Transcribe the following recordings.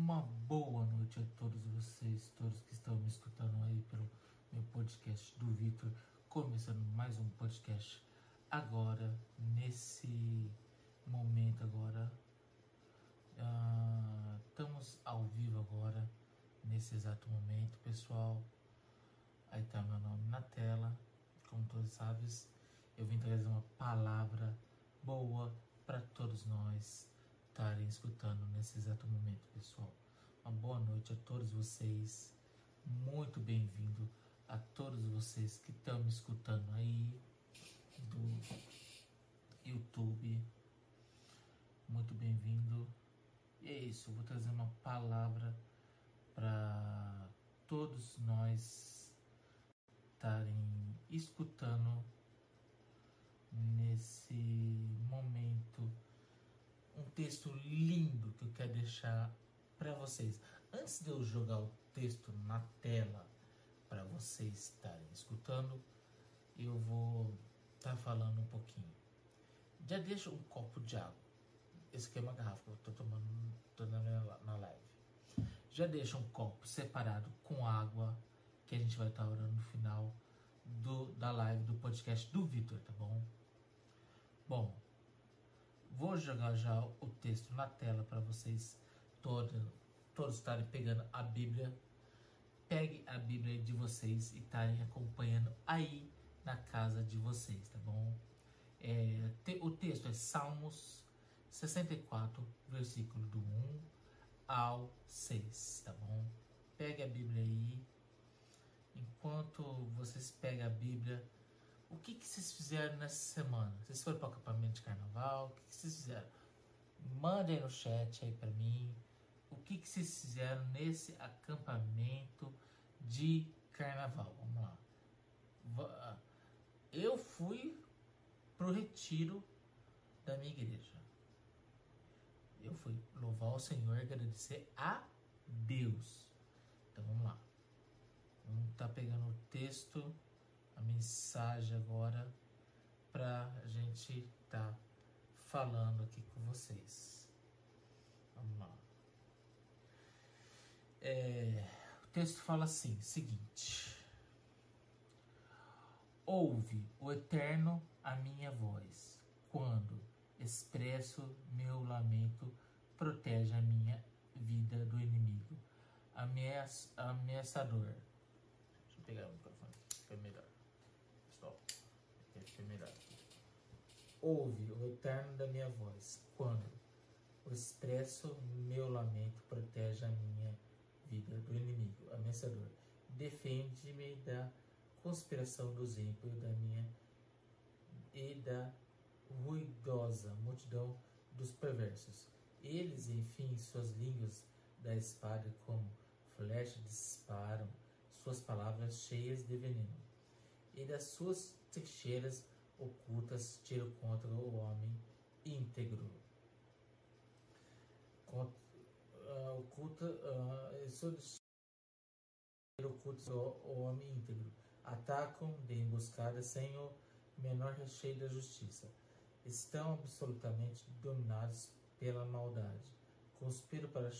Uma boa noite a todos vocês, todos que estão me escutando aí pelo meu podcast do Vitor, começando mais um podcast agora, nesse momento agora. Uh, estamos ao vivo agora, nesse exato momento, pessoal. Aí tá meu nome na tela, como todos sabem, eu vim trazer uma palavra boa para todos nós estarem escutando nesse exato momento, pessoal. Uma boa noite a todos vocês. Muito bem-vindo a todos vocês que estão me escutando aí do YouTube. Muito bem-vindo. E é isso, eu vou trazer uma palavra para todos nós estarem escutando nesse momento texto lindo que eu quero deixar para vocês. Antes de eu jogar o texto na tela para vocês estarem escutando, eu vou estar tá falando um pouquinho. Já deixa um copo de água. Esse aqui é uma garrafa que eu estou tomando tô na, na live. Já deixa um copo separado com água, que a gente vai estar tá orando no final do, da live do podcast do Vitor, tá bom? Bom, vou jogar já o texto na tela para vocês todos, todos estarem pegando a Bíblia. Pegue a Bíblia de vocês e estarem acompanhando aí na casa de vocês, tá bom? É, te, o texto é Salmos 64, versículo do 1 ao 6, tá bom? Pegue a Bíblia aí. Enquanto vocês pegam a Bíblia, o que, que vocês fizeram nessa semana? Vocês foram para o acampamento de carnaval? O que, que vocês fizeram? Mandem no chat aí para mim o que, que vocês fizeram nesse acampamento de carnaval. Vamos lá. Ah, eu fui pro retiro da minha igreja. Eu fui louvar o Senhor e agradecer a Deus. Então vamos lá. Vamos tá pegando o texto a mensagem agora para a gente estar tá falando aqui com vocês. Vamos lá. É, o texto fala assim: seguinte. Ouve o Eterno a minha voz, quando expresso meu lamento, protege a minha vida do inimigo, ameaçador. Deixa eu pegar o microfone, fica melhor. Melhor. Ouve o eterno da minha voz, quando o expresso meu lamento protege a minha vida do inimigo, ameaçador. Defende-me da conspiração dos ímpios da minha e da ruidosa multidão dos perversos. Eles, enfim, suas línguas da espada como flechas disparam, suas palavras cheias de veneno e das suas trincheiras ocultas tiro contra o homem íntegro. Contra, uh, oculta, uh, suas ocultas o, o homem íntegro. Atacam de emboscada sem o menor recheio da justiça. Estão absolutamente dominados pela maldade. Conspiram para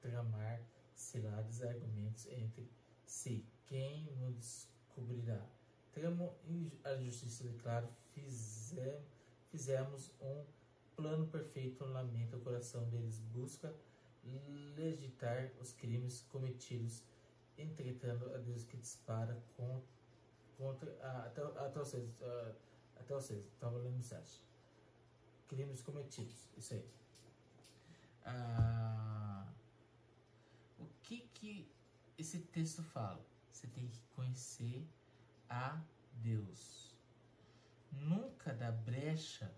tramar cilados argumentos entre si. Quem nos descobrirá? Tramo a justiça declara, fizemos, fizemos um plano perfeito, lamenta o coração deles, busca legitar os crimes cometidos, entretando a Deus que dispara contra, contra a, até, até vocês, uh, até vocês, estava lendo no site. Crimes cometidos, isso aí. Ah, o que que esse texto fala? Você tem que conhecer a Deus. Nunca dá brecha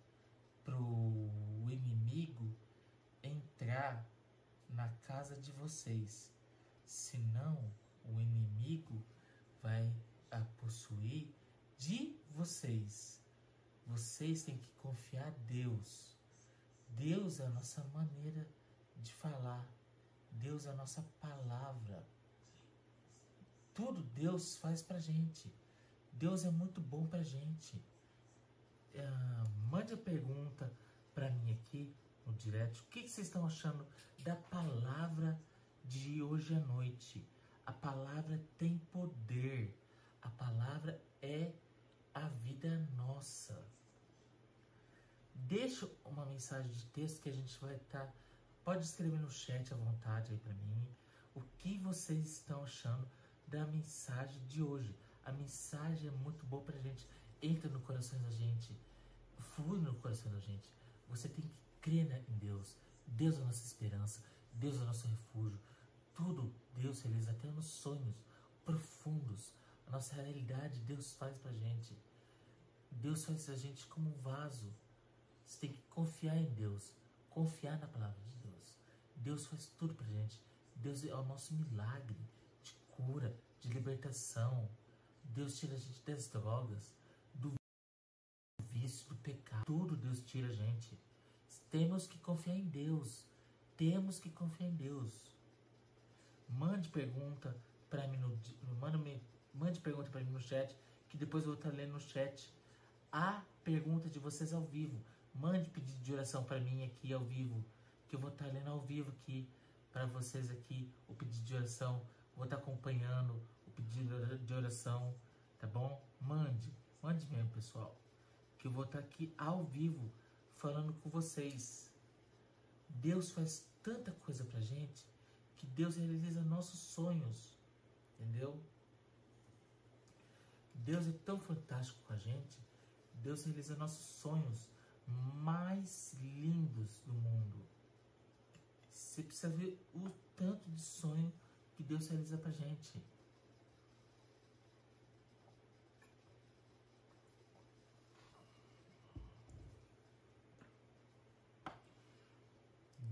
para o inimigo entrar na casa de vocês, senão o inimigo vai a possuir de vocês. Vocês têm que confiar em Deus. Deus é a nossa maneira de falar. Deus é a nossa palavra. Tudo Deus faz pra gente. Deus é muito bom pra gente. Uh, mande a pergunta para mim aqui no direct. O que, que vocês estão achando da palavra de hoje à noite. A palavra tem poder. A palavra é a vida nossa. Deixa uma mensagem de texto que a gente vai estar. Tá, pode escrever no chat à vontade aí para mim. O que vocês estão achando da mensagem de hoje? A mensagem é muito boa pra gente. Entra no coração da gente. Flui no coração da gente. Você tem que crer em Deus. Deus é a nossa esperança. Deus é o nosso refúgio. Tudo Deus realiza, até nos sonhos profundos. A nossa realidade Deus faz pra gente. Deus faz a gente como um vaso. Você tem que confiar em Deus. Confiar na palavra de Deus. Deus faz tudo pra gente. Deus é o nosso milagre de cura, de libertação. Deus tira a gente das drogas, do vício, do pecado. Tudo Deus tira a gente. Temos que confiar em Deus. Temos que confiar em Deus. Mande pergunta para mim no mande, mande pergunta para mim no chat que depois eu vou estar lendo no chat a pergunta de vocês ao vivo. Mande pedido de oração para mim aqui ao vivo, que eu vou estar lendo ao vivo aqui para vocês aqui o pedido de oração. Vou estar acompanhando pedido de oração, tá bom? Mande, mande mesmo, pessoal, que eu vou estar aqui ao vivo falando com vocês. Deus faz tanta coisa pra gente que Deus realiza nossos sonhos, entendeu? Deus é tão fantástico com a gente, Deus realiza nossos sonhos mais lindos do mundo. Você precisa ver o tanto de sonho que Deus realiza pra gente.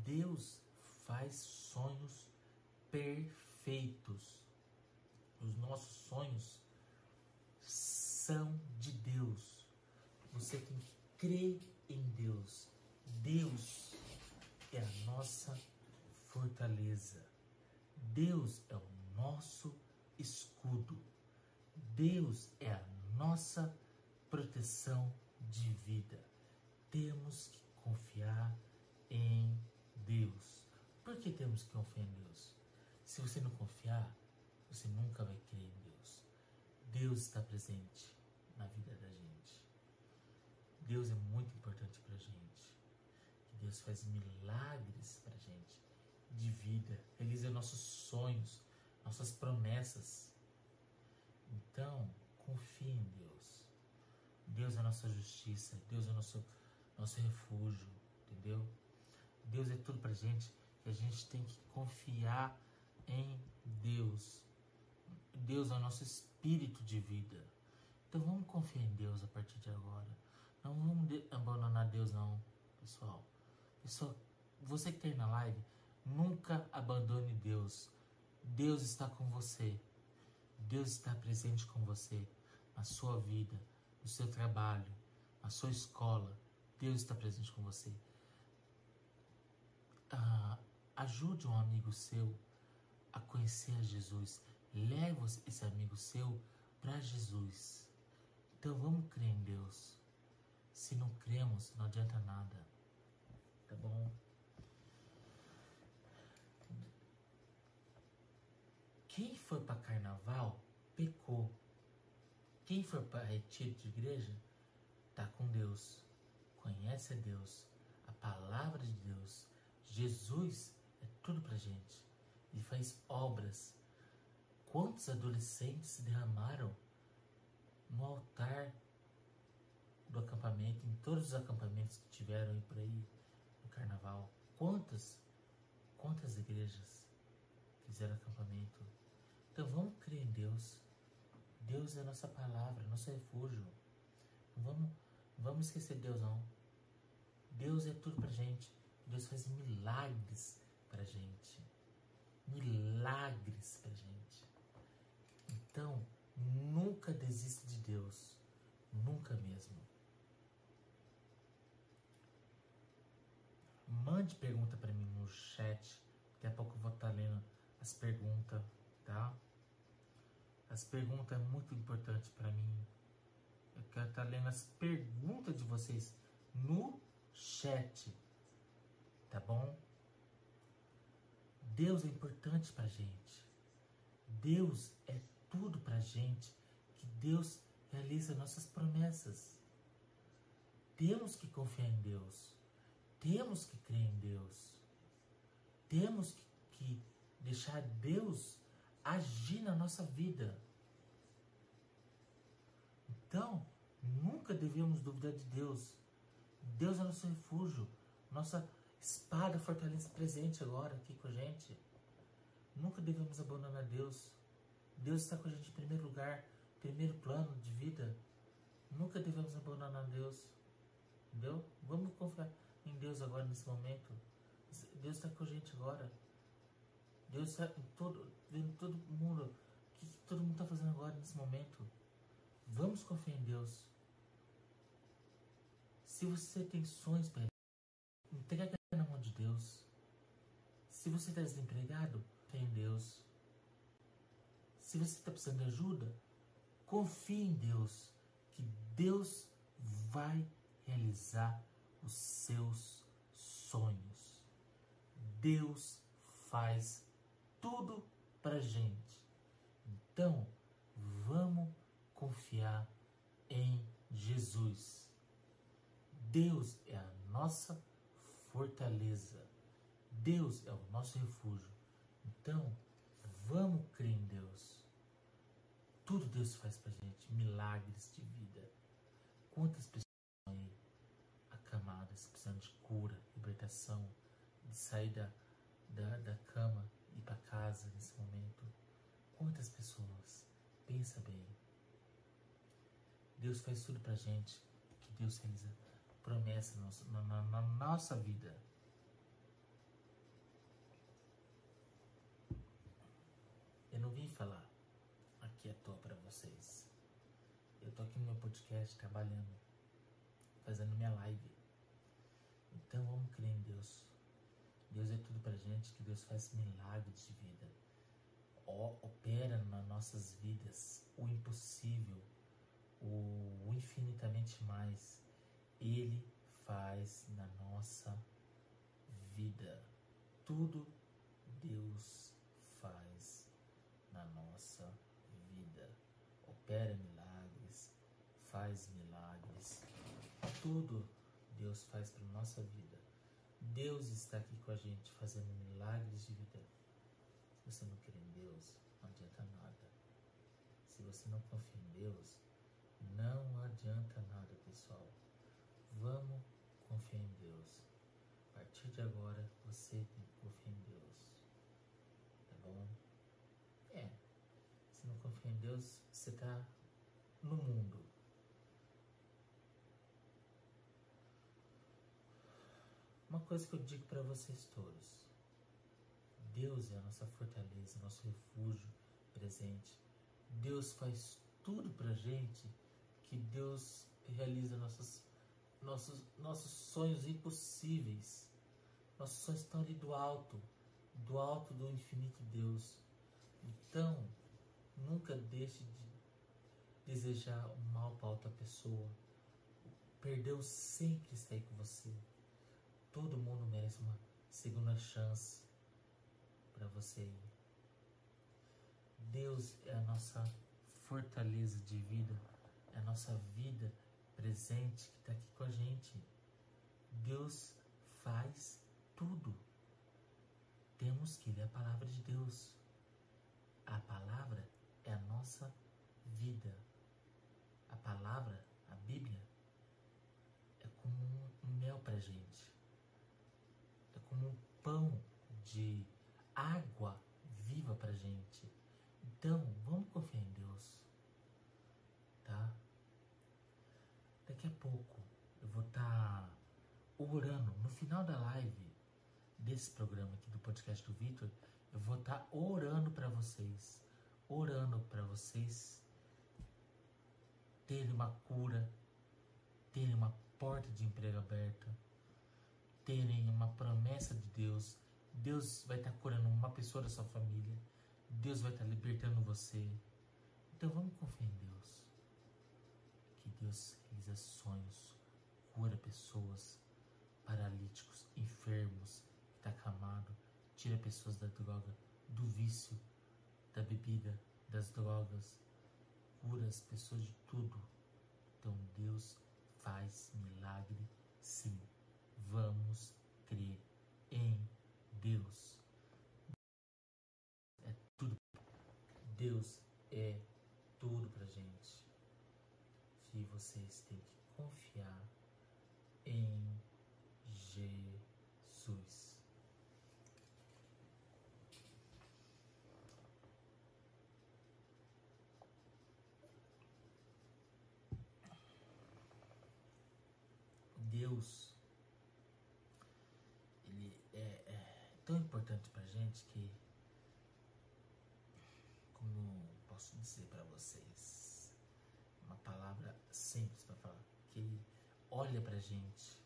Deus faz sonhos perfeitos. Os nossos sonhos são de Deus. Você tem que crer em Deus. Deus é a nossa fortaleza. Deus é o nosso escudo. Deus é a nossa proteção de vida. Temos que confiar em Deus. Por que temos que confiar em Deus? Se você não confiar, você nunca vai crer em Deus. Deus está presente na vida da gente. Deus é muito importante para gente. Deus faz milagres para gente de vida, realiza nossos sonhos, nossas promessas. Então, confie em Deus. Deus é a nossa justiça, Deus é o nosso, nosso refúgio, entendeu? Deus é tudo pra gente e a gente tem que confiar em Deus. Deus é o nosso espírito de vida. Então vamos confiar em Deus a partir de agora. Não vamos abandonar Deus não, pessoal. Pessoal, você que tem na live, nunca abandone Deus. Deus está com você. Deus está presente com você na sua vida, no seu trabalho, na sua escola. Deus está presente com você ah, ajude um amigo seu a conhecer Jesus. Leve esse amigo seu para Jesus. Então vamos crer em Deus. Se não cremos, não adianta nada. Tá bom? Quem foi para carnaval pecou. Quem foi para retiro de igreja tá com Deus. Conhece a Deus, a palavra de Deus Jesus é tudo pra gente. Ele faz obras. Quantos adolescentes se derramaram no altar do acampamento, em todos os acampamentos que tiveram aí por aí no carnaval? Quantas, quantas igrejas fizeram acampamento? Então vamos crer em Deus. Deus é a nossa palavra, nosso refúgio. Não vamos, vamos esquecer Deus não. Deus é tudo pra gente. Deus faz milagres para gente. Milagres para gente. Então, nunca desista de Deus. Nunca mesmo. Mande pergunta para mim no chat. Daqui a pouco eu vou estar tá lendo as perguntas, tá? As perguntas é muito importante para mim. Eu quero estar tá lendo as perguntas de vocês no chat tá bom? Deus é importante para gente. Deus é tudo para gente. Que Deus realiza nossas promessas. Temos que confiar em Deus. Temos que crer em Deus. Temos que, que deixar Deus agir na nossa vida. Então, nunca devemos duvidar de Deus. Deus é nosso refúgio, nossa espada, fortaleza presente agora aqui com a gente. Nunca devemos abandonar Deus. Deus está com a gente em primeiro lugar, primeiro plano de vida. Nunca devemos abandonar Deus. Entendeu? Vamos confiar em Deus agora nesse momento. Deus está com a gente agora. Deus está em todo, vendo todo mundo. O que, que todo mundo está fazendo agora nesse momento? Vamos confiar em Deus. Se você tem sonhos entrega na mão de Deus. Se você está desempregado, tem em Deus. Se você está precisando de ajuda, confie em Deus, que Deus vai realizar os seus sonhos. Deus faz tudo para gente. Então, vamos confiar em Jesus. Deus é a nossa fortaleza. Deus é o nosso refúgio. Então, vamos crer em Deus. Tudo Deus faz pra gente, milagres de vida. Quantas pessoas aí acamadas, precisando de cura, libertação, de sair da, da, da cama e ir para casa nesse momento? Quantas pessoas? Pensa bem. Deus faz tudo pra gente, que Deus realiza promessa na, na, nossa vida. Eu não vim falar aqui à toa para vocês. Eu tô aqui no meu podcast trabalhando, fazendo minha live. Então vamos crer em Deus. Deus é tudo pra gente, que Deus faz milagres de vida. opera nas nossas vidas o impossível, o infinitamente mais. Ele faz na nossa vida. Tudo Deus faz na nossa vida. Opera milagres, faz milagres. Tudo Deus faz para nossa vida. Deus está aqui com a gente fazendo milagres de vida. Se você não crê em Deus, não adianta nada. Se você não confia em Deus, não adianta nada, pessoal. Vamos confiar em Deus. A partir de agora, você tem que confiar em Deus. Tá bom? É. Se não confia em Deus, você tá no mundo. Uma coisa que eu digo para vocês todos. Deus é a nossa fortaleza, nosso refúgio presente. Deus faz tudo pra gente que Deus realiza nossas nossos, nossos sonhos impossíveis. Nossos sonhos estão ali do alto, do alto do infinito Deus. Então, nunca deixe de desejar o mal para outra pessoa. Perdeu sempre está aí com você. Todo mundo merece uma segunda chance para você ir. Deus é a nossa fortaleza de vida, é a nossa vida presente que está aqui com a gente. Deus faz tudo. Temos que ler a palavra de Deus. A palavra é a nossa vida. A palavra, a Bíblia, é como um mel para gente. É como um pão de água viva para gente. Então, vamos confiar em Deus, tá? A pouco eu vou estar tá orando. No final da live desse programa aqui do podcast do Victor, eu vou estar tá orando para vocês. Orando para vocês terem uma cura, terem uma porta de emprego aberta, terem uma promessa de Deus. Deus vai estar tá curando uma pessoa da sua família. Deus vai estar tá libertando você. Então vamos confiar em Deus. Deus realiza sonhos, cura pessoas, paralíticos, enfermos, que está acamado. tira pessoas da droga, do vício, da bebida, das drogas, cura as pessoas de tudo. Então Deus faz milagre sim. Vamos crer em Deus. É tudo. Deus é tudo pra gente. E vocês têm que confiar em Jesus. Deus, ele é, é tão importante pra gente que, como posso dizer para vocês, uma palavra simples para falar, que ele olha pra gente,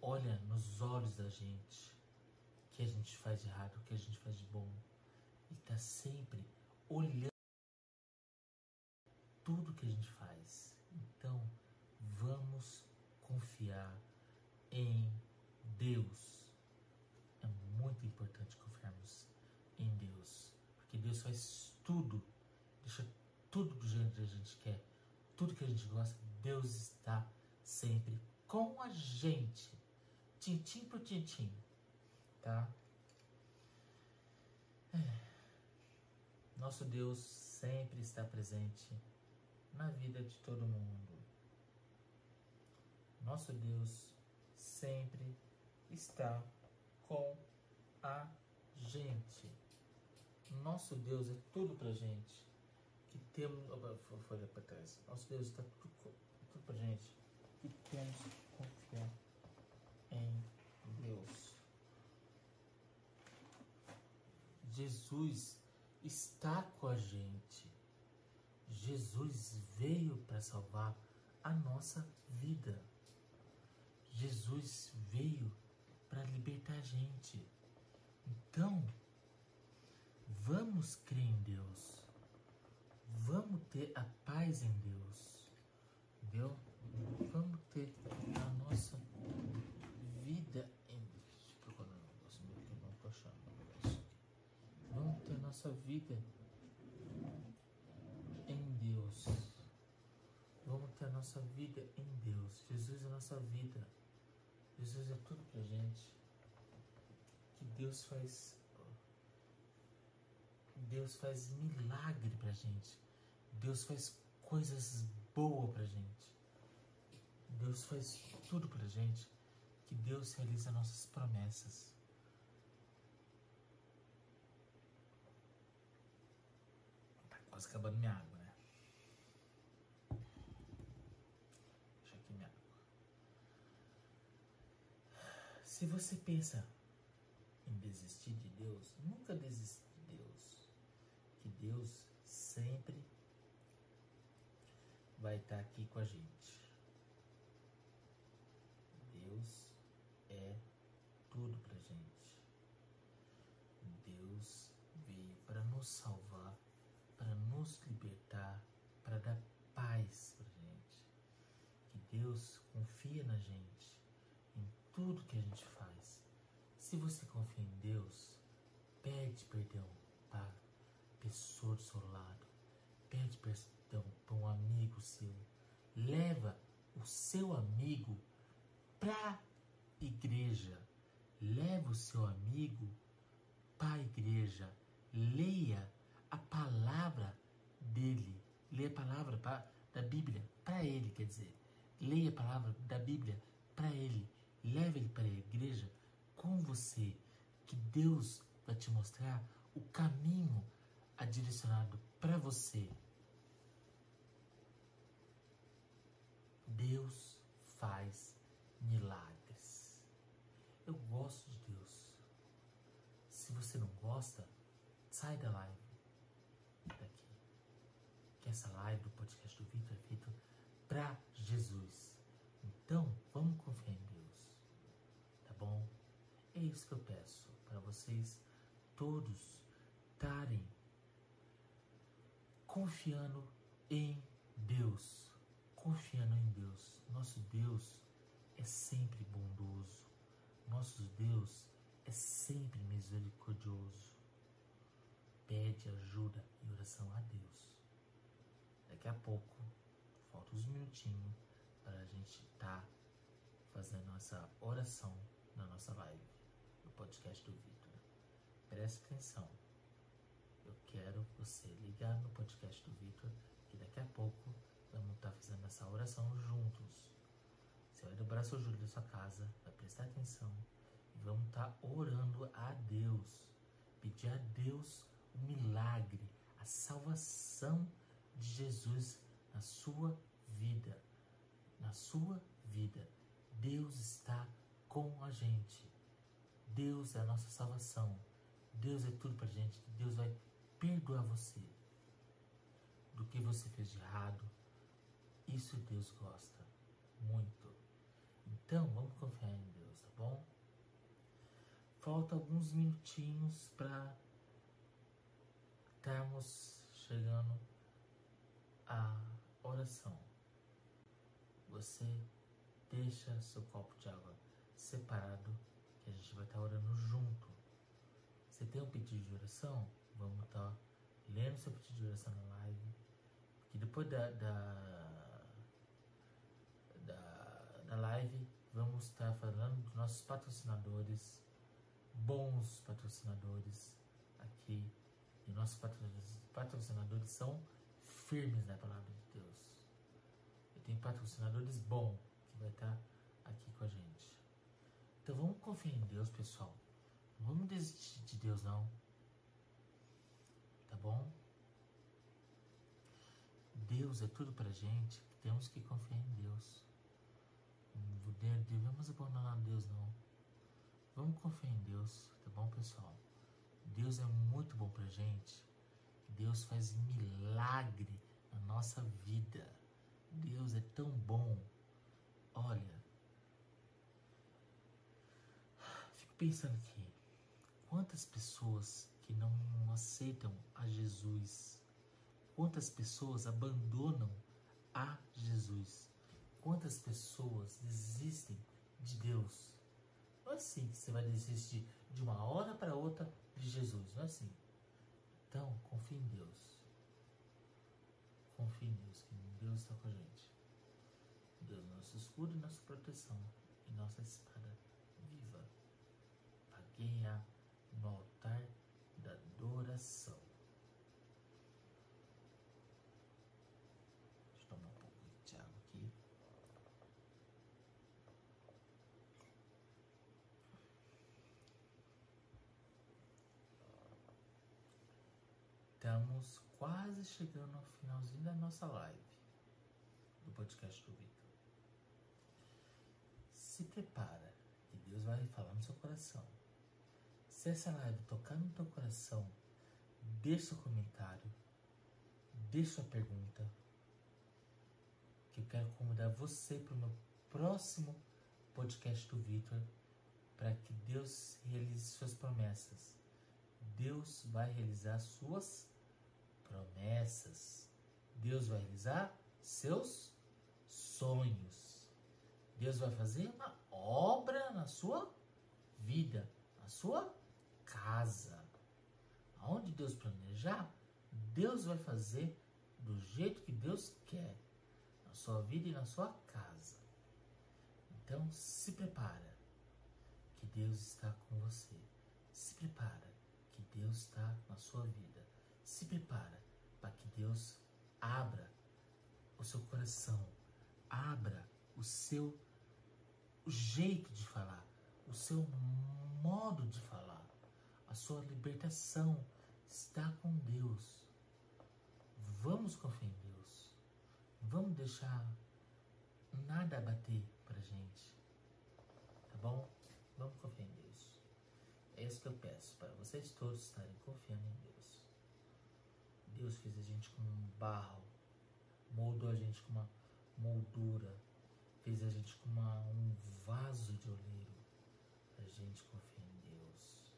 olha nos olhos da gente, o que a gente faz de errado, o que a gente faz de bom, e tá sempre olhando tudo que a gente faz. Então, vamos confiar em Deus. É muito importante confiarmos em Deus, porque Deus faz tudo, deixa tudo do jeito que a gente quer, tudo que a gente gosta. Deus está sempre com a gente, tintim por tintim, tá? É. Nosso Deus sempre está presente na vida de todo mundo. Nosso Deus sempre está com a gente. Nosso Deus é tudo pra gente. Que temos. Folha para trás. Nosso Deus está tudo, tudo pra gente. Que temos que confiar em Deus. Jesus está com a gente. Jesus veio para salvar a nossa vida. Jesus veio para libertar a gente. Então, vamos crer em Deus. Ter a paz em Deus. Entendeu? Vamos ter a nossa vida em Deixa eu meu não. Vamos ter a nossa vida em Deus. Vamos ter a nossa vida em Deus. Jesus é a nossa vida. Jesus é tudo pra gente. Que Deus faz. Deus faz milagre pra gente. Deus faz coisas boas pra gente. Deus faz tudo pra gente. Que Deus realiza nossas promessas. Tá quase acabando minha água, né? Deixa aqui minha água. Se você pensa em desistir de Deus, nunca desista de Deus. Que Deus sempre vai estar aqui com a gente. Deus é tudo pra gente. Deus veio para nos salvar, para nos libertar, para dar paz pra gente. Que Deus confia na gente, em tudo que a gente faz. Se você confia em Deus, pede perdão para pessoa do seu lado, pede perdão para um amigo seu, leva o seu amigo para igreja, leva o seu amigo para a igreja, leia a palavra dele, leia a palavra pra, da Bíblia para ele, quer dizer, leia a palavra da Bíblia para ele, leve ele para a igreja com você, que Deus vai te mostrar o caminho a direcionado para você. Deus faz milagres. Eu gosto de Deus. Se você não gosta, sai da live daqui. Que essa live do podcast do Vitor é feita para Jesus. Então, vamos confiar em Deus. Tá bom? É isso que eu peço para vocês todos estarem confiando em Deus. Confiando em Deus. Nosso Deus é sempre bondoso. Nosso Deus é sempre misericordioso. Pede ajuda e oração a Deus. Daqui a pouco, falta uns minutinhos para a gente estar tá fazendo essa oração na nossa live, no podcast do Vitor. Preste atenção. Eu quero você ligar no podcast do Vitor, que daqui a pouco vamos estar tá fazendo essa oração juntos. Você vai dobrar seu joelho da sua casa, vai prestar atenção e vamos estar tá orando a Deus. Pedir a Deus o milagre, a salvação de Jesus na sua vida. Na sua vida. Deus está com a gente. Deus é a nossa salvação. Deus é tudo pra gente. Deus vai perdoar você do que você fez de errado. Isso Deus gosta muito. Então, vamos confiar em Deus, tá bom? Falta alguns minutinhos para estarmos chegando à oração. Você deixa seu copo de água separado, que a gente vai estar orando junto. Você tem um pedido de oração? Vamos estar lendo seu pedido de oração na live. Que depois da, da, da live vamos estar falando dos nossos patrocinadores, bons patrocinadores aqui. E nossos patrocinadores são firmes na palavra de Deus. E tem patrocinadores bons que vai estar aqui com a gente. Então vamos confiar em Deus, pessoal. Não vamos desistir de Deus não. Tá bom? Deus é tudo pra gente. Temos que confiar em Deus. Devemos abandonar Deus, não. Vamos confiar em Deus, tá bom, pessoal? Deus é muito bom pra gente. Deus faz milagre na nossa vida. Deus é tão bom. Olha, fico pensando aqui, quantas pessoas que não aceitam a Jesus, quantas pessoas abandonam a Jesus Quantas pessoas desistem de Deus? Não é assim que você vai desistir de uma hora para outra de Jesus, não é assim. Então, confie em Deus. Confie em Deus, que Deus está com a gente. Deus é nosso escudo e nossa proteção e nossa espada viva para guerrear no altar da adoração. Estamos quase chegando ao finalzinho da nossa live do podcast do Vitor. Se prepara, que Deus vai falar no seu coração. Se essa live tocar no teu coração, deixa seu comentário, deixa sua pergunta, que eu quero convidar você para o meu próximo podcast do Vitor, para que Deus realize suas promessas. Deus vai realizar suas promessas. Deus vai realizar seus sonhos. Deus vai fazer uma obra na sua vida, na sua casa. Aonde Deus planejar, Deus vai fazer do jeito que Deus quer, na sua vida e na sua casa. Então se prepara, que Deus está com você. Se prepara, que Deus está na sua vida se prepara para que Deus abra o seu coração, abra o seu o jeito de falar, o seu modo de falar, a sua libertação está com Deus. Vamos confiar em Deus. Vamos deixar nada bater pra gente. Tá bom? Vamos confiar em Deus. É isso que eu peço para vocês todos estarem confiando em Deus. Deus fez a gente com um barro, moldou a gente com uma moldura, fez a gente com uma, um vaso de oleiro. A gente confia em Deus.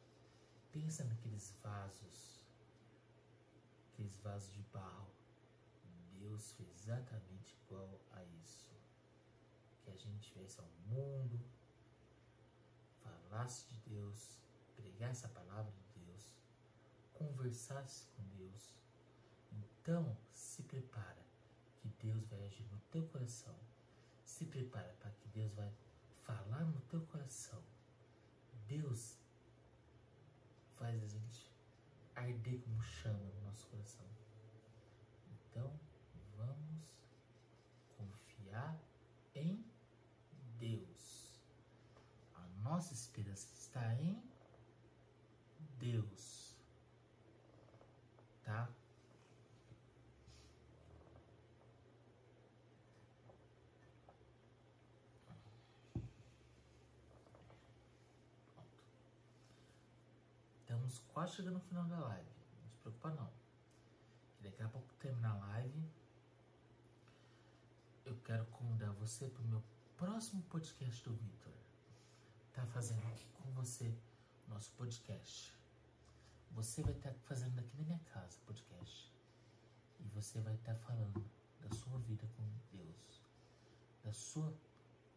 Pensa naqueles vasos, aqueles vasos de barro. Deus fez exatamente igual a isso. Que a gente viesse ao mundo, falasse de Deus pregasse a palavra de Deus, conversasse com Deus. Então, se prepara que Deus vai agir no teu coração. Se prepara para que Deus vai falar no teu coração. Deus faz a gente arder como chama no nosso coração. Então, vamos confiar em Deus. A nossa esperança está em Deus. Tá? Estamos quase chegando no final da live. Não se preocupa não. Daqui a pouco terminar a live, eu quero convidar você para o meu próximo podcast do Victor. Tá fazendo aqui com você nosso podcast. Você vai estar fazendo aqui na minha casa podcast. E você vai estar falando da sua vida com Deus. Da sua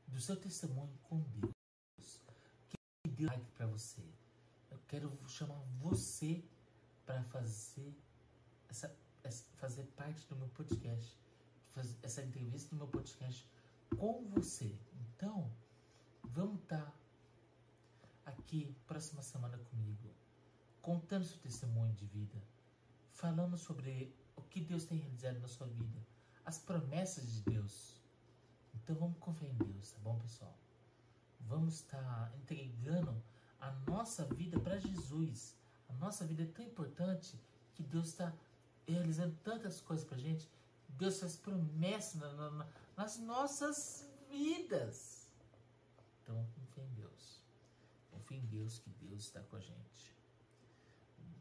do seu testemunho com Deus. Que Deus like para você. Eu quero chamar você para fazer essa, essa, fazer parte do meu podcast, fazer essa entrevista do meu podcast com você. Então, vamos estar tá aqui próxima semana comigo, contando seu testemunho de vida, falando sobre o que Deus tem realizado na sua vida, as promessas de Deus. Então vamos confiar em Deus, tá bom, pessoal? Vamos estar tá entregando a nossa vida para Jesus. A nossa vida é tão importante que Deus está realizando tantas coisas para gente. Deus faz promessas na, na, nas nossas vidas. Então, confia em Deus. Confia em Deus que Deus está com a gente.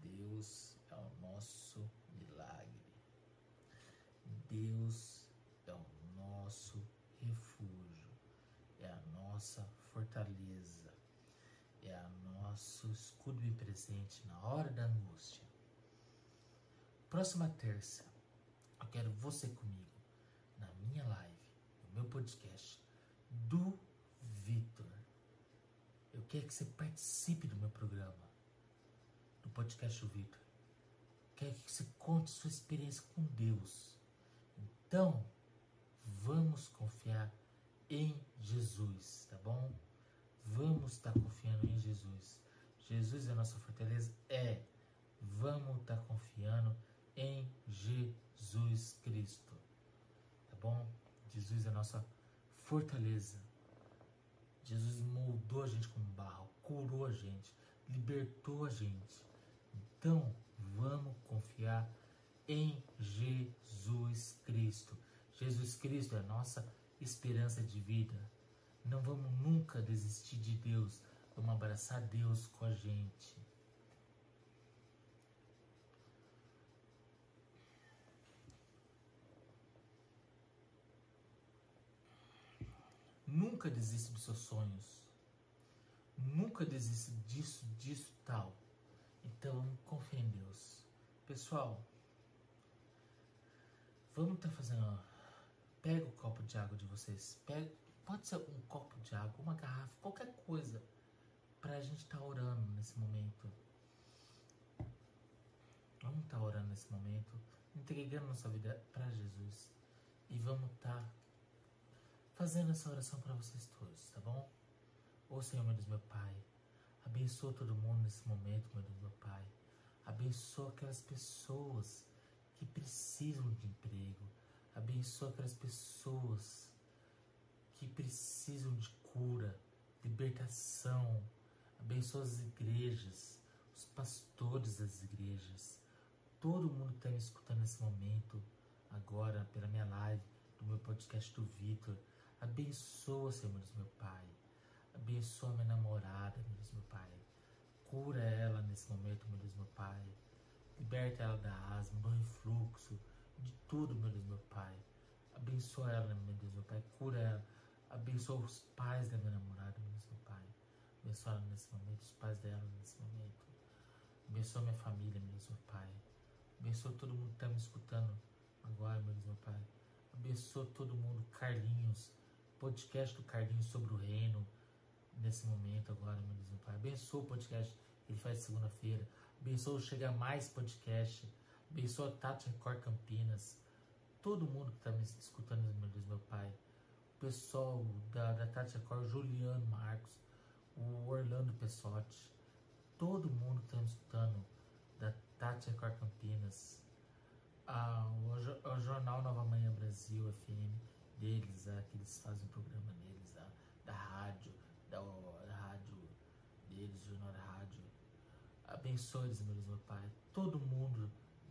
Deus é o nosso milagre. Deus é o nosso refúgio. É a nossa fortaleza. É o nosso escudo e presente na hora da angústia. Próxima terça, eu quero você comigo na minha live, no meu podcast do Vitor. Eu quero que você participe do meu programa, do podcast do Vitor. Quero que você conte sua experiência com Deus. Então, vamos confiar em Jesus, tá bom? Vamos estar tá confiando em Jesus. Jesus é a nossa fortaleza? É. Vamos estar tá confiando em Jesus Cristo. Tá bom? Jesus é a nossa fortaleza. Jesus moldou a gente como barro, curou a gente, libertou a gente. Então, vamos confiar em Jesus Cristo. Jesus Cristo é a nossa esperança de vida. Não vamos nunca desistir de Deus. Vamos abraçar Deus com a gente. Nunca desista dos seus sonhos. Nunca desista disso, disso, tal. Então, confie em Deus. Pessoal, vamos estar tá fazendo. Pega o copo de água de vocês. Pega, pode ser um copo de água, uma garrafa, qualquer coisa. Pra gente estar tá orando nesse momento. Vamos estar tá orando nesse momento. Entregando nossa vida para Jesus. E vamos estar tá fazendo essa oração para vocês todos, tá bom? Ô Senhor, meu Deus, meu Pai, abençoa todo mundo nesse momento, meu Deus, meu Pai. Abençoa aquelas pessoas que precisam de emprego. Abençoa aquelas pessoas que precisam de cura, libertação. Abençoa as igrejas, os pastores das igrejas. Todo mundo que está me escutando nesse momento, agora, pela minha live, do meu podcast do Vitor Abençoa, Senhor Deus, meu Pai. Abençoa minha namorada, meu Deus, meu Pai. Cura ela nesse momento, meu Deus, meu Pai. Liberta ela da asma, do refluxo, de tudo, meu Deus, meu Pai. Abençoa ela, meu Deus, meu Pai. Cura ela. Abençoa os pais da minha namorada, meu Pai. Abençoa ela nesse momento, os pais dela nesse momento. Abençoa minha família, meu Deus, meu Pai. Abençoa todo mundo que está me escutando agora, meu Deus, meu Pai. Abençoa todo mundo, Carlinhos podcast do Carlinhos sobre o reino nesse momento agora, meu Deus, meu Pai. Abençoa o podcast ele faz segunda-feira. Abençoa o Chega Mais Podcast. Abençoa Tati Record Campinas. Todo mundo que está me escutando, meu Deus, meu Pai. O pessoal da, da Tati Record, Juliano Marcos, o Orlando Pessotti. Todo mundo que me escutando da Tati Record Campinas. Ah, o, o, Jornal Nova Manhã Brasil FM deles, ah, que eles fazem um programa neles, ah, da rádio, da, da rádio deles, Jornal da Rádio. Abençoe-os, meu Deus, meu Pai. Todo mundo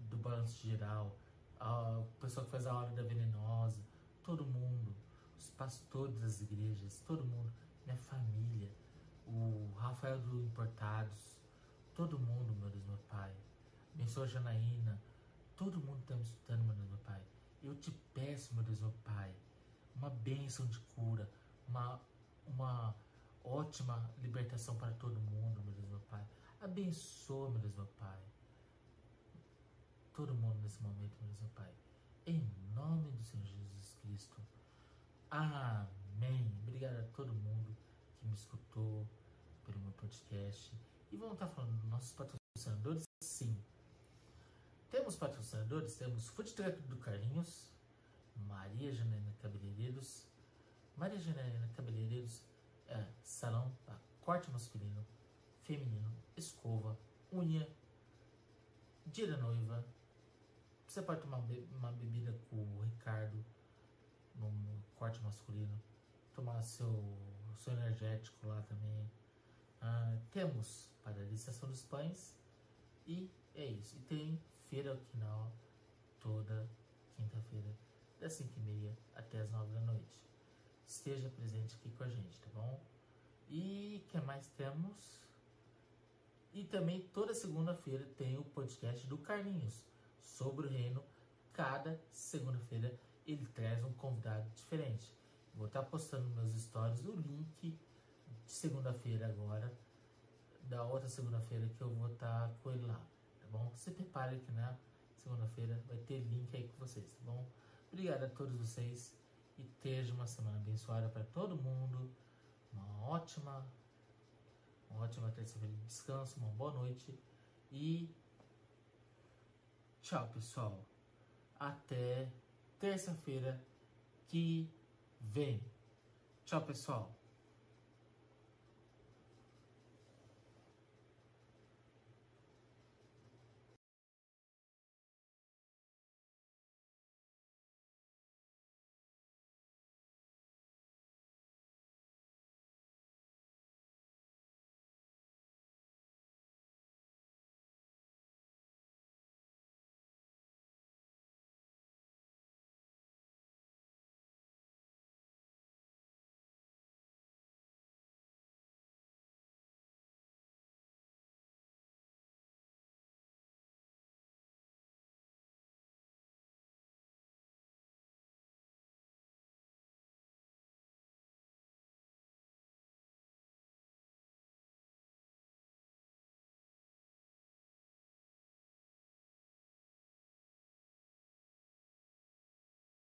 do Balanço Geral, o pessoal que faz a hora da venenosa, todo mundo, os pastores das igrejas, todo mundo, minha família, o Rafael do Importados, todo mundo, meu Deus, meu Pai. Abençoa Janaína, todo mundo está me escutando, meu Deus, meu Pai. Eu te peço, meu Deus, meu Pai, uma bênção de cura, uma, uma ótima libertação para todo mundo, meu Deus, meu Pai. Abençoa, meu Deus, meu Pai todo mundo nesse momento, meu Deus, meu Pai. Em nome do Senhor Jesus Cristo. Amém. Obrigado a todo mundo que me escutou pelo meu podcast. E vamos estar falando dos nossos patrocinadores? Sim. Temos patrocinadores, temos Food Truck do Carlinhos, Maria Janaína Cabeleireiros, Maria Janaína Cabeleireiros é salão para corte masculino, feminino, escova, unha, dia da noiva, você pode tomar uma bebida com o Ricardo no corte masculino. Tomar seu, seu energético lá também. Ah, temos paralisação dos pães. E é isso. E tem feira Okinawa toda quinta-feira, das 5h30 até as 9 da noite. Esteja presente aqui com a gente, tá bom? E que mais temos? E também toda segunda-feira tem o podcast do Carlinhos sobre o reino. Cada segunda-feira ele traz um convidado diferente. Vou estar postando meus stories o link de segunda-feira agora, da outra segunda-feira que eu vou estar com ele lá, tá bom? Se prepare que na segunda-feira vai ter link aí com vocês, tá bom? Obrigado a todos vocês e esteja uma semana abençoada para todo mundo. Uma ótima, uma ótima terça-feira de descanso, uma boa noite e Tchau, pessoal. Até terça-feira que vem. Tchau, pessoal.